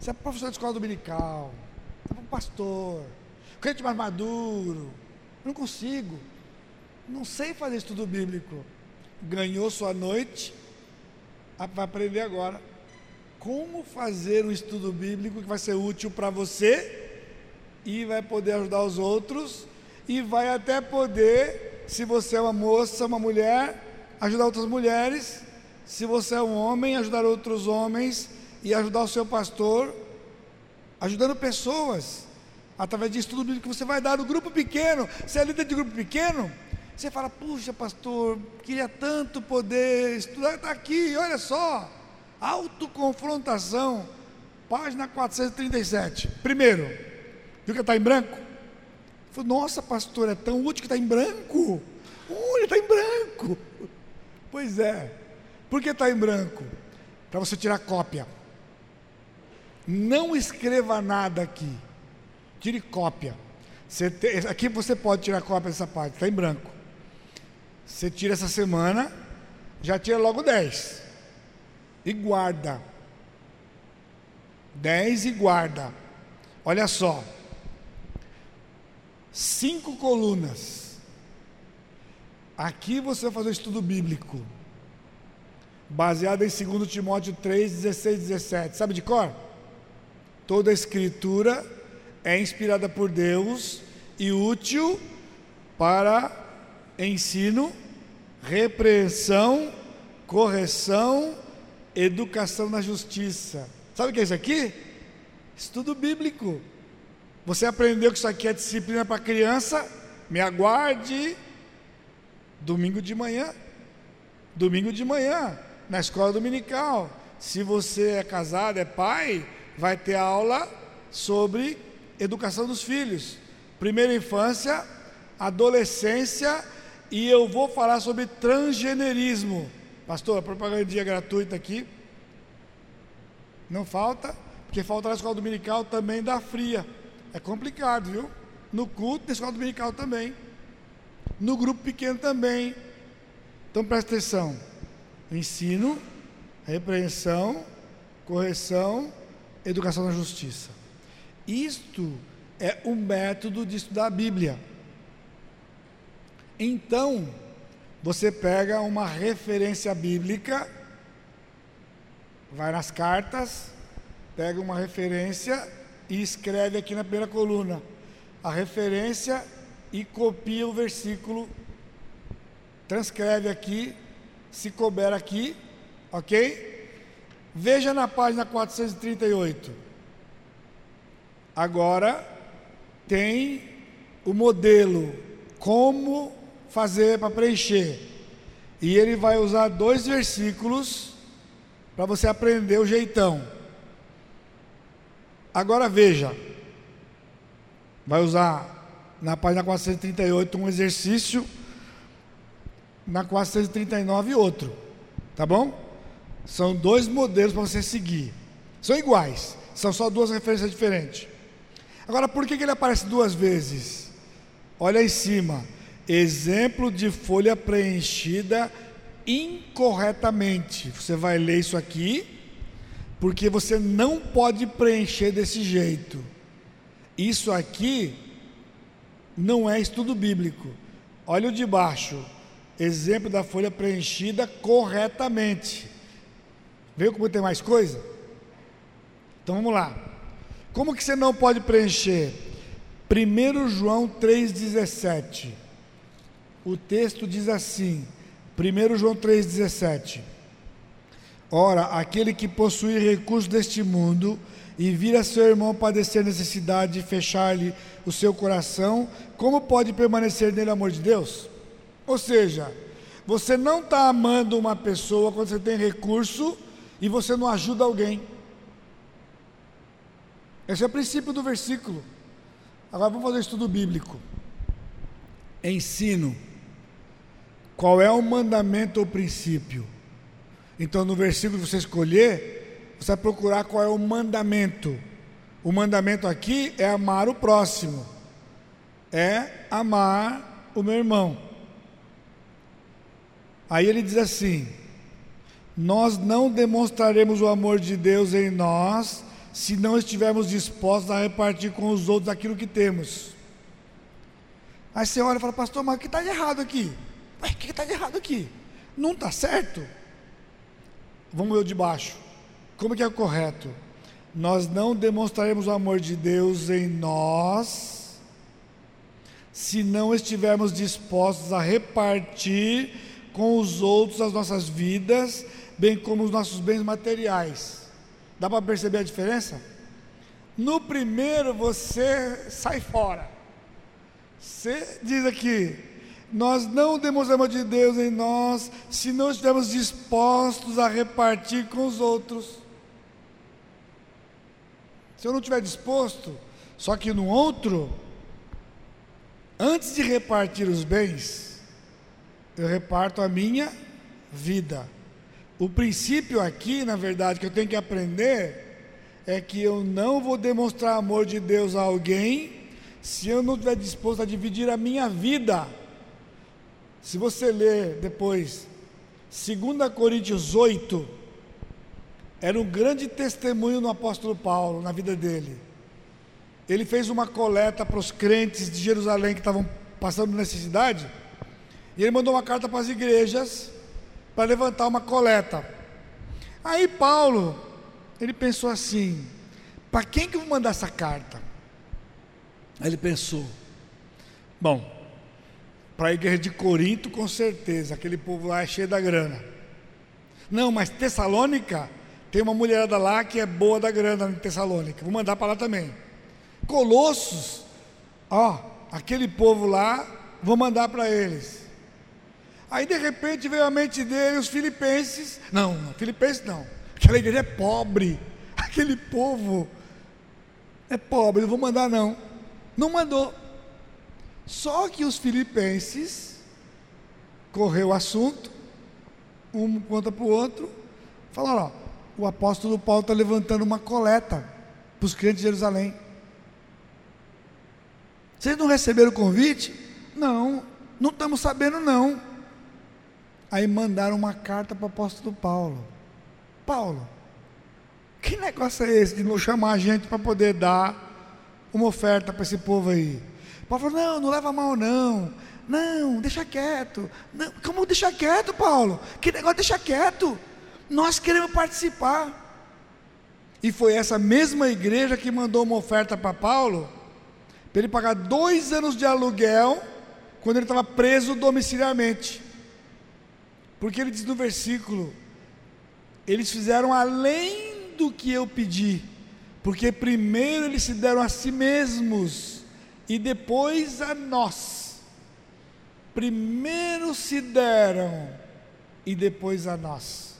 Você é professor de escola dominical, é um pastor, crente mais maduro. Não consigo não sei fazer estudo bíblico. Ganhou sua noite, vai aprender agora como fazer um estudo bíblico que vai ser útil para você e vai poder ajudar os outros e vai até poder, se você é uma moça, uma mulher, ajudar outras mulheres, se você é um homem, ajudar outros homens e ajudar o seu pastor ajudando pessoas, através de estudo bíblico que você vai dar no grupo pequeno. Você é líder de grupo pequeno, você fala, puxa, pastor, queria tanto poder estudar, está aqui, olha só. Autoconfrontação, página 437. Primeiro, viu que está em branco? Falei, nossa, pastor, é tão útil que está em branco. Olha, está em branco. Pois é. Por que está em branco? Para você tirar cópia. Não escreva nada aqui. Tire cópia. Você te, aqui você pode tirar cópia dessa parte, está em branco. Você tira essa semana, já tira logo 10. E guarda. 10 e guarda. Olha só. Cinco colunas. Aqui você vai fazer o estudo bíblico. Baseado em 2 Timóteo 3, 16 17. Sabe de cor? Toda a escritura é inspirada por Deus e útil para ensino, repreensão, correção, educação na justiça. Sabe o que é isso aqui? Estudo bíblico. Você aprendeu que isso aqui é disciplina para criança? Me aguarde domingo de manhã. Domingo de manhã, na escola dominical. Se você é casado, é pai, vai ter aula sobre educação dos filhos, primeira infância, adolescência e eu vou falar sobre transgenerismo. Pastor, a propaganda gratuita aqui. Não falta, porque falta na escola dominical também da fria. É complicado, viu? No culto da escola dominical também. No grupo pequeno também. Então presta atenção. Ensino, repreensão, correção educação na justiça. Isto é um método de estudar a Bíblia. Então, você pega uma referência bíblica, vai nas cartas, pega uma referência e escreve aqui na primeira coluna a referência e copia o versículo, transcreve aqui, se couber aqui, ok? Veja na página 438. Agora tem o modelo, como fazer para preencher. E ele vai usar dois versículos para você aprender o jeitão. Agora veja, vai usar na página 438 um exercício, na 439 outro, tá bom? São dois modelos para você seguir. São iguais, são só duas referências diferentes. Agora, por que, que ele aparece duas vezes? Olha em cima. Exemplo de folha preenchida incorretamente. Você vai ler isso aqui, porque você não pode preencher desse jeito. Isso aqui não é estudo bíblico. Olha o de baixo. Exemplo da folha preenchida corretamente. Viu como tem mais coisa? Então vamos lá. Como que você não pode preencher? 1 João 3,17. O texto diz assim: 1 João 3,17. Ora, aquele que possui recursos deste mundo e vira seu irmão padecer necessidade e fechar-lhe o seu coração, como pode permanecer nele o amor de Deus? Ou seja, você não está amando uma pessoa quando você tem recurso e você não ajuda alguém. Esse é o princípio do versículo. Agora vamos fazer um estudo bíblico. Ensino. Qual é o mandamento ou princípio? Então, no versículo que você escolher, você vai procurar qual é o mandamento. O mandamento aqui é amar o próximo, é amar o meu irmão. Aí ele diz assim: nós não demonstraremos o amor de Deus em nós se não estivermos dispostos a repartir com os outros aquilo que temos. Aí você olha e fala, pastor, mas o que está de errado aqui? o que está de errado aqui? Não está certo? Vamos ver o de baixo. Como que é o correto? Nós não demonstraremos o amor de Deus em nós se não estivermos dispostos a repartir com os outros as nossas vidas bem como os nossos bens materiais. Dá para perceber a diferença? No primeiro você sai fora. Você diz aqui, nós não temos amor de Deus em nós se não estivermos dispostos a repartir com os outros. Se eu não estiver disposto, só que no outro, antes de repartir os bens, eu reparto a minha vida. O princípio aqui, na verdade, que eu tenho que aprender é que eu não vou demonstrar amor de Deus a alguém se eu não estiver disposto a dividir a minha vida. Se você ler depois, 2 Coríntios 8, era um grande testemunho no apóstolo Paulo, na vida dele. Ele fez uma coleta para os crentes de Jerusalém que estavam passando necessidade, e ele mandou uma carta para as igrejas para levantar uma coleta. Aí Paulo, ele pensou assim: para quem que eu vou mandar essa carta? Aí ele pensou: bom, para a igreja de Corinto, com certeza, aquele povo lá é cheio da grana. Não, mas Tessalônica, tem uma mulherada lá que é boa da grana em Tessalônica, vou mandar para lá também. Colossos, ó, aquele povo lá, vou mandar para eles. Aí de repente veio à mente dele os filipenses. Não, não, filipenses não. Aquela igreja é pobre. Aquele povo é pobre, não vou mandar não. Não mandou. Só que os filipenses correu o assunto, um conta para o outro, falaram, ó, o apóstolo Paulo está levantando uma coleta para os crentes de Jerusalém. Vocês não receberam o convite? Não, não estamos sabendo não. Aí mandaram uma carta para o apóstolo Paulo. Paulo, que negócio é esse de não chamar a gente para poder dar uma oferta para esse povo aí? Paulo falou: não, não leva mal não. Não, deixa quieto. Não, como deixar quieto, Paulo? Que negócio deixa quieto? Nós queremos participar. E foi essa mesma igreja que mandou uma oferta para Paulo, para ele pagar dois anos de aluguel, quando ele estava preso domiciliarmente. Porque ele diz no versículo: eles fizeram além do que eu pedi, porque primeiro eles se deram a si mesmos e depois a nós. Primeiro se deram e depois a nós.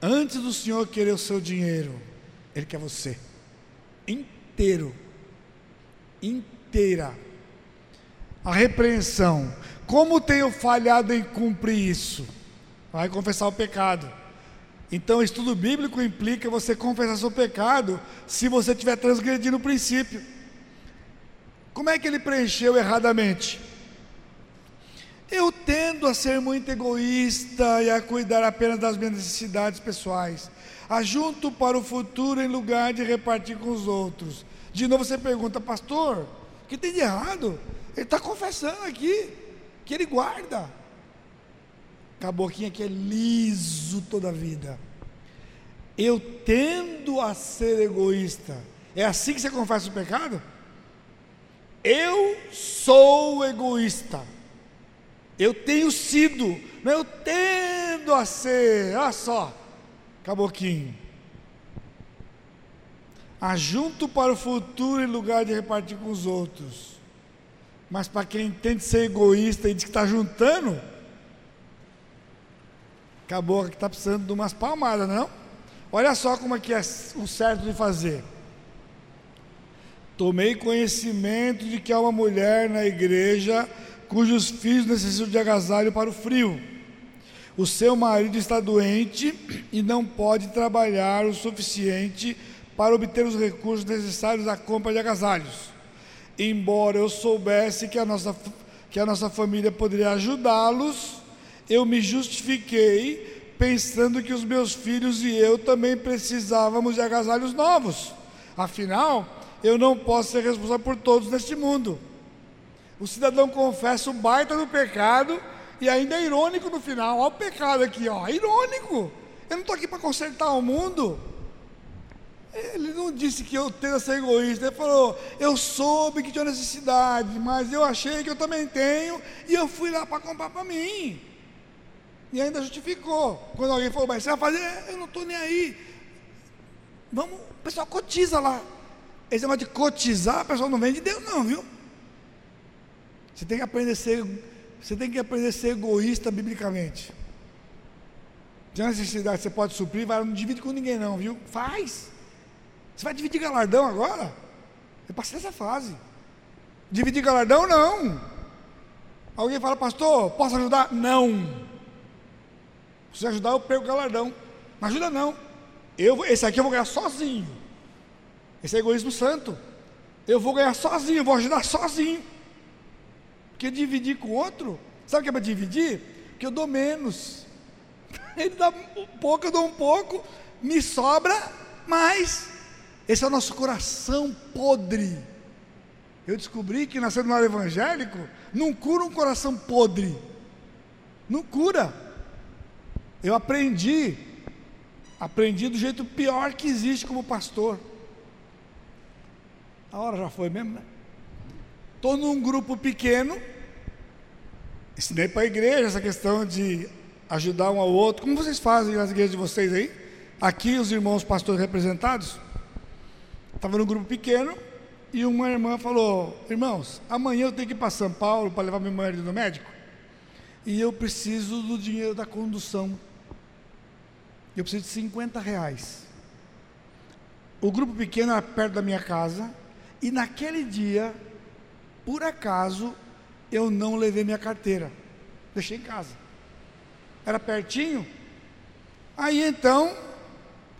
Antes do Senhor querer o seu dinheiro, Ele quer você inteiro, inteira. A repreensão como tenho falhado em cumprir isso? Vai confessar o pecado. Então, estudo bíblico implica você confessar seu pecado se você estiver transgredindo o princípio. Como é que ele preencheu erradamente? Eu tendo a ser muito egoísta e a cuidar apenas das minhas necessidades pessoais. Ajunto para o futuro em lugar de repartir com os outros. De novo você pergunta, pastor, o que tem de errado? Ele está confessando aqui que ele guarda. Caboquinha que é liso toda a vida. Eu tendo a ser egoísta. É assim que você confessa o pecado? Eu sou egoísta. Eu tenho sido, não eu tendo a ser. Olha só, caboquinho. Ajunto para o futuro em lugar de repartir com os outros. Mas para quem tenta ser egoísta e diz que está juntando, acabou que está precisando de umas palmadas, não? Olha só como é que é o certo de fazer. Tomei conhecimento de que há uma mulher na igreja cujos filhos necessitam de agasalho para o frio. O seu marido está doente e não pode trabalhar o suficiente para obter os recursos necessários à compra de agasalhos embora eu soubesse que a nossa, que a nossa família poderia ajudá-los, eu me justifiquei pensando que os meus filhos e eu também precisávamos de agasalhos novos. Afinal, eu não posso ser responsável por todos neste mundo. O cidadão confessa o baita do pecado e ainda é irônico no final. Olha o pecado aqui, ó, irônico. Eu não estou aqui para consertar o mundo. Ele não disse que eu tenho ser egoísta, ele falou: eu soube que tinha necessidade, mas eu achei que eu também tenho, e eu fui lá para comprar para mim. E ainda justificou. Quando alguém falou, mas você vai fazer? Eu não estou nem aí. Vamos, o pessoal cotiza lá. Esse negócio de cotizar, o pessoal não vem de Deus, não, viu? Você tem que aprender a ser, você tem que aprender a ser egoísta biblicamente. Tem necessidade você pode suprir, vai, não divide com ninguém, não, viu? Faz. Você vai dividir galardão agora? Eu passei essa fase. Dividir galardão, não. Alguém fala, pastor, posso ajudar? Não. Se ajudar, eu perco o galardão. Não ajuda, não. Eu, esse aqui eu vou ganhar sozinho. Esse é egoísmo santo. Eu vou ganhar sozinho, eu vou ajudar sozinho. Porque dividir com outro, sabe o que é para dividir? Que eu dou menos. Ele dá um pouco, eu dou um pouco, me sobra mais. Esse é o nosso coração podre. Eu descobri que nascendo no lar evangélico não cura um coração podre. Não cura. Eu aprendi, aprendi do jeito pior que existe como pastor. A hora já foi mesmo, né? Estou num grupo pequeno, ensinei para a igreja essa questão de ajudar um ao outro. Como vocês fazem nas igrejas de vocês aí? Aqui os irmãos pastores representados. Estava num grupo pequeno e uma irmã falou: Irmãos, amanhã eu tenho que ir para São Paulo para levar meu marido no médico. E eu preciso do dinheiro da condução. Eu preciso de 50 reais. O grupo pequeno era perto da minha casa. E naquele dia, por acaso, eu não levei minha carteira. Deixei em casa. Era pertinho. Aí então,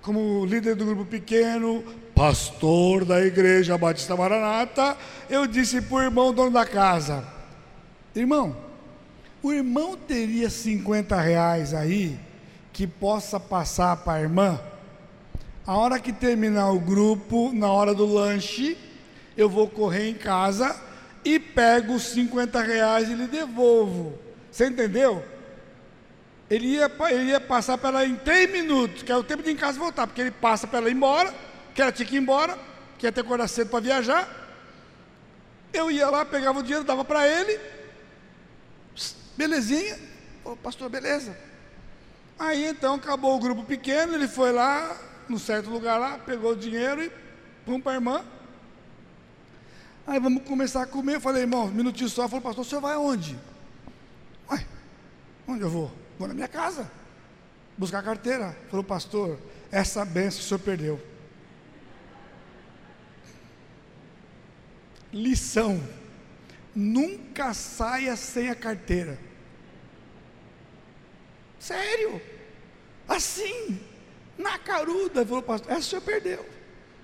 como líder do grupo pequeno, pastor da igreja Batista Maranata, eu disse para o irmão dono da casa: Irmão, o irmão teria 50 reais aí que possa passar para a irmã? A hora que terminar o grupo, na hora do lanche, eu vou correr em casa e pego os 50 reais e lhe devolvo. Você entendeu? Ele ia, ele ia passar para ela em 3 minutos, que é o tempo de ir em casa voltar, porque ele passa para ela ir embora que ela tinha que ir embora, que ia ter que acordar cedo para viajar. Eu ia lá, pegava o dinheiro, dava para ele, belezinha, Ô, pastor, beleza. Aí então acabou o grupo pequeno, ele foi lá, num certo lugar lá, pegou o dinheiro e pum para a irmã. Aí vamos começar a comer. Eu falei, irmão, um minutinho só. Falou, pastor, o senhor vai aonde? Ué, onde eu vou? Vou na minha casa, buscar a carteira. Falou, pastor, essa benção o senhor perdeu. Lição: nunca saia sem a carteira. Sério? Assim, na caruda, falou pastor, essa o senhor perdeu.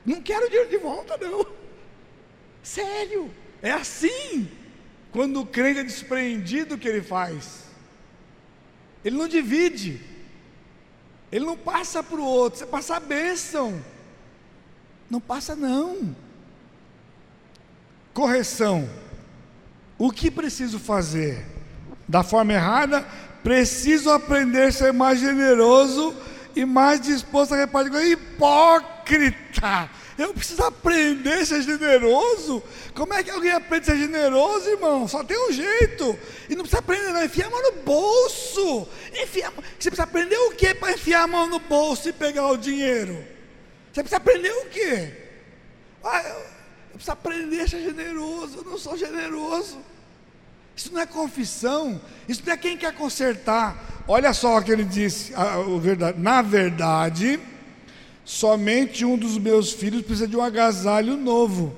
Não quero dinheiro de volta, não. Sério, é assim. Quando o crente é despreendido, o que ele faz? Ele não divide, ele não passa para o outro, você passa a bênção. Não passa, não. Correção. O que preciso fazer? Da forma errada, preciso aprender a ser mais generoso e mais disposto a repartir. Hipócrita! Eu preciso aprender a ser generoso. Como é que alguém aprende a ser generoso, irmão? Só tem um jeito. E não precisa aprender, não. Enfiar a mão no bolso. Enfiar... Você precisa aprender o que para enfiar a mão no bolso e pegar o dinheiro? Você precisa aprender o quê? Ah, preciso aprender a ser generoso. Eu não sou generoso. Isso não é confissão. Isso não é quem quer consertar. Olha só o que ele disse. Na verdade, somente um dos meus filhos precisa de um agasalho novo.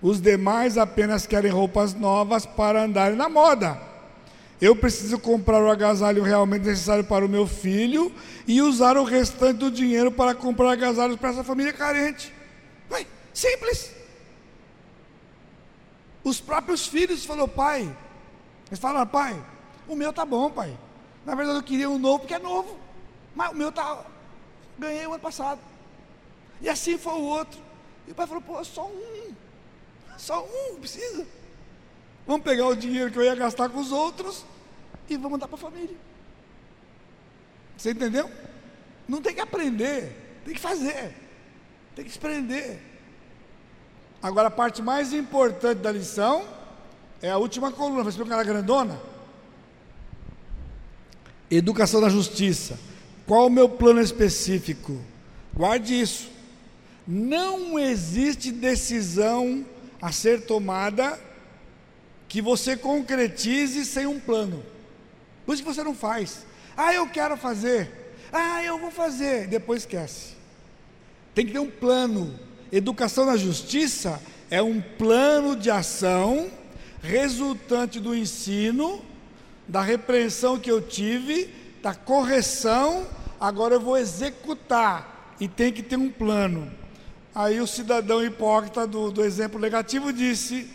Os demais apenas querem roupas novas para andarem na moda. Eu preciso comprar o agasalho realmente necessário para o meu filho e usar o restante do dinheiro para comprar agasalhos para essa família carente. Ué, simples. Os próprios filhos falaram, pai, eles falaram, pai, o meu tá bom, pai. Na verdade eu queria um novo porque é novo. Mas o meu tá. Ganhei o ano passado. E assim foi o outro. E o pai falou, pô, só um. Só um, precisa. Vamos pegar o dinheiro que eu ia gastar com os outros e vamos dar para a família. Você entendeu? Não tem que aprender, tem que fazer, tem que desprender. Agora a parte mais importante da lição é a última coluna, vai explicar a grandona. Educação da justiça. Qual o meu plano específico? Guarde isso. Não existe decisão a ser tomada que você concretize sem um plano. Por isso que você não faz. Ah, eu quero fazer. Ah, eu vou fazer. Depois esquece. Tem que ter um plano. Educação na justiça é um plano de ação resultante do ensino, da repreensão que eu tive, da correção. Agora eu vou executar e tem que ter um plano. Aí o cidadão hipócrita do, do exemplo negativo disse: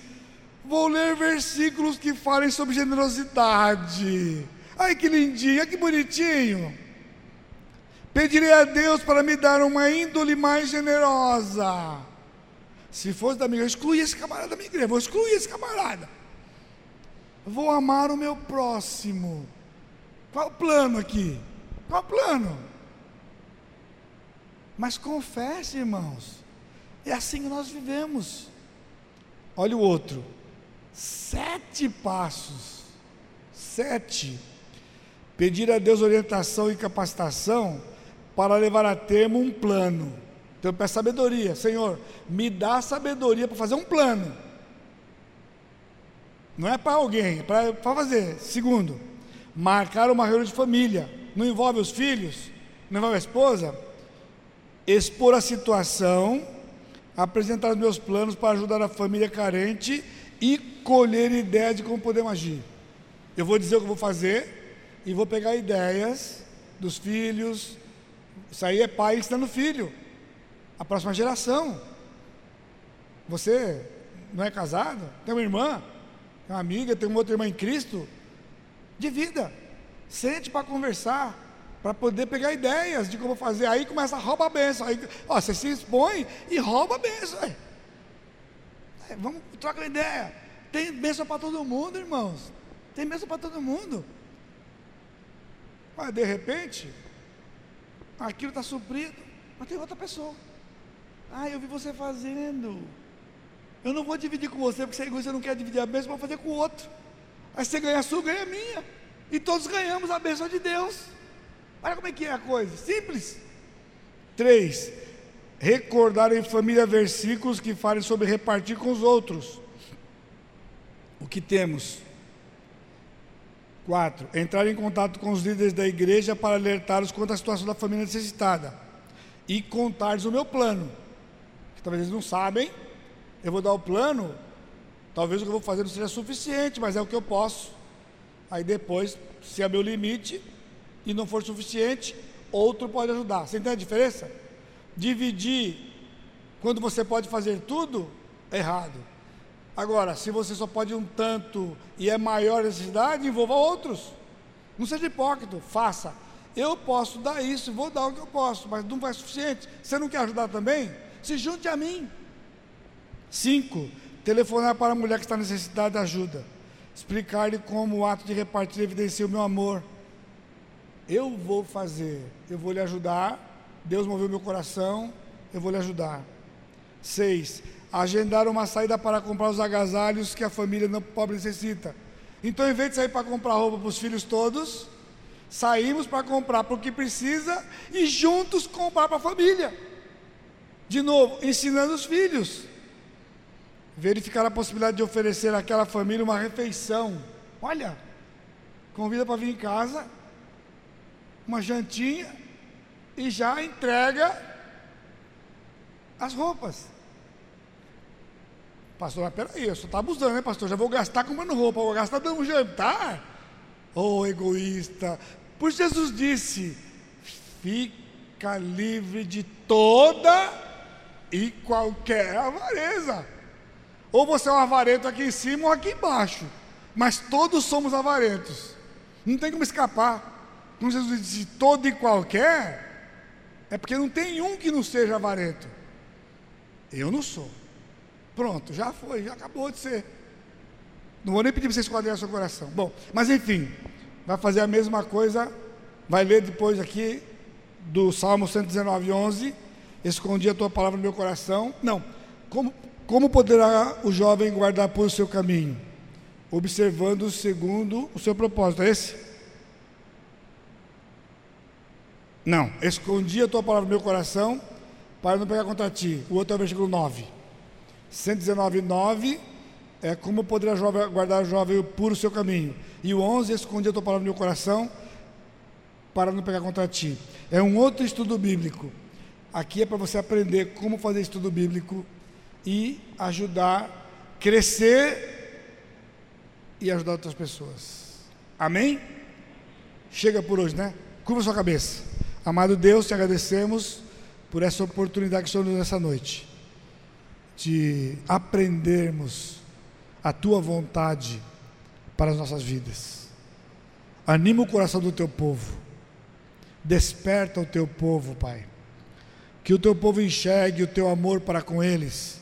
Vou ler versículos que falem sobre generosidade. Ai que lindinho, ai que bonitinho. Pedirei a Deus para me dar uma índole mais generosa. Se fosse da minha igreja, exclui esse camarada da minha igreja, vou excluir esse camarada. Vou amar o meu próximo. Qual o plano aqui? Qual o plano? Mas confesse, irmãos, é assim que nós vivemos. Olha o outro. Sete passos. Sete. Pedir a Deus orientação e capacitação para levar a termo um plano. Então eu peço sabedoria. Senhor, me dá sabedoria para fazer um plano. Não é para alguém, é para fazer. Segundo, marcar uma reunião de família. Não envolve os filhos, não envolve a esposa. Expor a situação apresentar os meus planos para ajudar a família carente e colher ideias de como podemos agir. Eu vou dizer o que vou fazer e vou pegar ideias dos filhos. Isso aí é pai ensinando filho, a próxima geração. Você não é casado? Tem uma irmã, tem uma amiga, tem uma outra irmã em Cristo? De vida. Sente para conversar para poder pegar ideias de como fazer. Aí começa a roubar a benção. Aí, ó, você se expõe e rouba a benção. É, vamos, troca uma ideia. Tem bênção para todo mundo, irmãos. Tem bênção para todo mundo. Mas de repente, aquilo está suprido, mas tem outra pessoa. Ah, eu vi você fazendo. Eu não vou dividir com você, porque você não quer dividir a bênção, vou fazer com o outro. Aí você ganha a sua, ganha a minha. E todos ganhamos a bênção de Deus. Olha como é que é a coisa, simples. Três, recordar em família versículos que falem sobre repartir com os outros. O que temos? Quatro, entrar em contato com os líderes da igreja para alertá-los quanto à situação da família necessitada. E contar-lhes o meu plano. Que talvez eles não sabem, eu vou dar o plano, talvez o que eu vou fazer não seja suficiente, mas é o que eu posso. Aí depois, se é meu limite, e não for suficiente, outro pode ajudar. Você entende a diferença? Dividir quando você pode fazer tudo, é errado. Agora, se você só pode um tanto e é maior a necessidade, envolva outros. Não seja hipócrita, faça. Eu posso dar isso, vou dar o que eu posso, mas não vai suficiente. Você não quer ajudar também? Se junte a mim. Cinco, telefonar para a mulher que está necessitada de ajuda. Explicar-lhe como o ato de repartir evidencia o meu amor eu vou fazer, eu vou lhe ajudar. Deus moveu meu coração, eu vou lhe ajudar. Seis, agendar uma saída para comprar os agasalhos que a família não pobre necessita. Então, em vez de sair para comprar roupa para os filhos todos, saímos para comprar para o que precisa e juntos comprar para a família. De novo, ensinando os filhos. Verificar a possibilidade de oferecer àquela família uma refeição. Olha, convida para vir em casa, uma jantinha e já entrega as roupas. Pastor, mas peraí, só está abusando, né, pastor? Já vou gastar comprando roupa, vou gastar dando um jantar. Oh, egoísta. Por Jesus disse: fica livre de toda e qualquer avareza. Ou você é um avarento aqui em cima ou aqui embaixo. Mas todos somos avarentos. Não tem como escapar. Quando Jesus disse todo e qualquer, é porque não tem um que não seja avarento. Eu não sou. Pronto, já foi, já acabou de ser. Não vou nem pedir para você o seu coração. Bom, mas enfim, vai fazer a mesma coisa, vai ler depois aqui do Salmo 119, 11. Escondi a tua palavra no meu coração. Não, como, como poderá o jovem guardar por seu caminho? Observando segundo o seu propósito. É esse? Não, escondi a tua palavra no meu coração para não pegar contra ti. O outro é o versículo 9. 119, 9 é como poderá guardar o jovem puro o seu caminho. E o 11, escondi a tua palavra no meu coração para não pegar contra ti. É um outro estudo bíblico. Aqui é para você aprender como fazer estudo bíblico e ajudar, crescer e ajudar outras pessoas. Amém? Chega por hoje, né? Curva sua cabeça. Amado Deus, te agradecemos por essa oportunidade que o Senhor nos deu nessa noite de aprendermos a tua vontade para as nossas vidas. Anima o coração do teu povo. Desperta o teu povo, Pai. Que o teu povo enxergue o teu amor para com eles,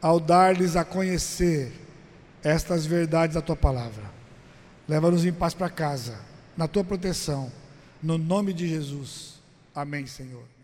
ao dar-lhes a conhecer estas verdades da tua palavra. Leva-nos em paz para casa, na tua proteção, no nome de Jesus. Amém, Senhor.